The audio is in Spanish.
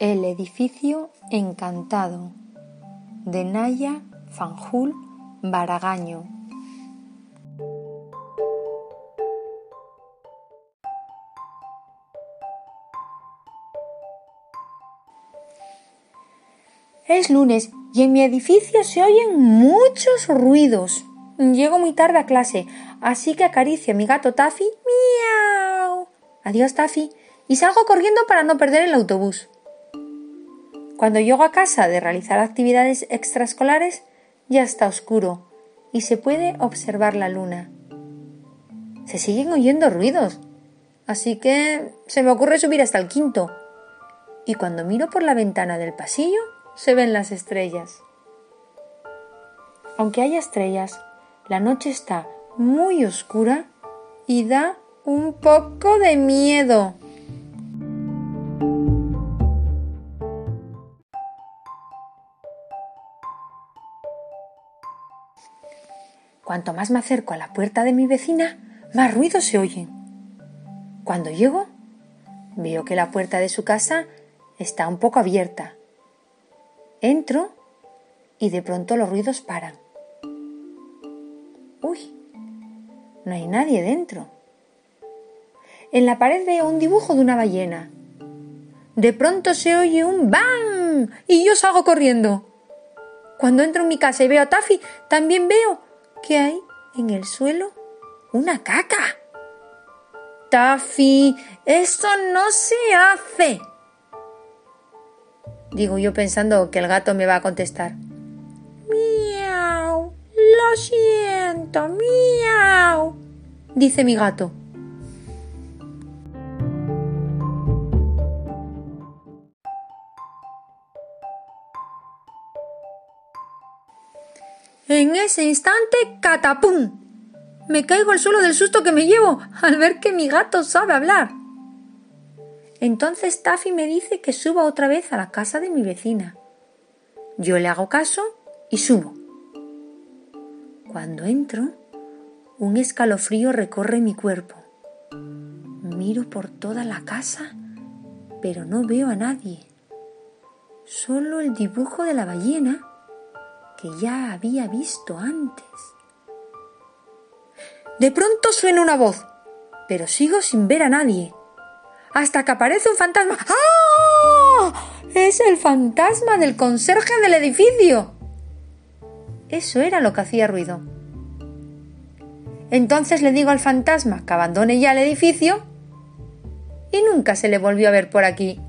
El edificio encantado de Naya Fanjul Baragaño. Es lunes y en mi edificio se oyen muchos ruidos. Llego muy tarde a clase, así que acaricio a mi gato Taffy. ¡Miau! Adiós, Taffy. Y salgo corriendo para no perder el autobús. Cuando llego a casa de realizar actividades extraescolares, ya está oscuro y se puede observar la luna. Se siguen oyendo ruidos, así que se me ocurre subir hasta el quinto. Y cuando miro por la ventana del pasillo, se ven las estrellas. Aunque haya estrellas, la noche está muy oscura y da un poco de miedo. Cuanto más me acerco a la puerta de mi vecina, más ruidos se oyen. Cuando llego, veo que la puerta de su casa está un poco abierta. Entro y de pronto los ruidos paran. Uy, no hay nadie dentro. En la pared veo un dibujo de una ballena. De pronto se oye un ¡bang! y yo salgo corriendo. Cuando entro en mi casa y veo a Taffy, también veo que hay en el suelo una caca. Taffy, eso no se hace. Digo yo pensando que el gato me va a contestar. Miau, lo siento, miau, dice mi gato. En ese instante, catapum. Me caigo al suelo del susto que me llevo al ver que mi gato sabe hablar. Entonces Taffy me dice que suba otra vez a la casa de mi vecina. Yo le hago caso y subo. Cuando entro, un escalofrío recorre mi cuerpo. Miro por toda la casa, pero no veo a nadie. Solo el dibujo de la ballena que ya había visto antes. De pronto suena una voz, pero sigo sin ver a nadie. Hasta que aparece un fantasma. ¡Ah! Es el fantasma del conserje del edificio. Eso era lo que hacía ruido. Entonces le digo al fantasma que abandone ya el edificio y nunca se le volvió a ver por aquí.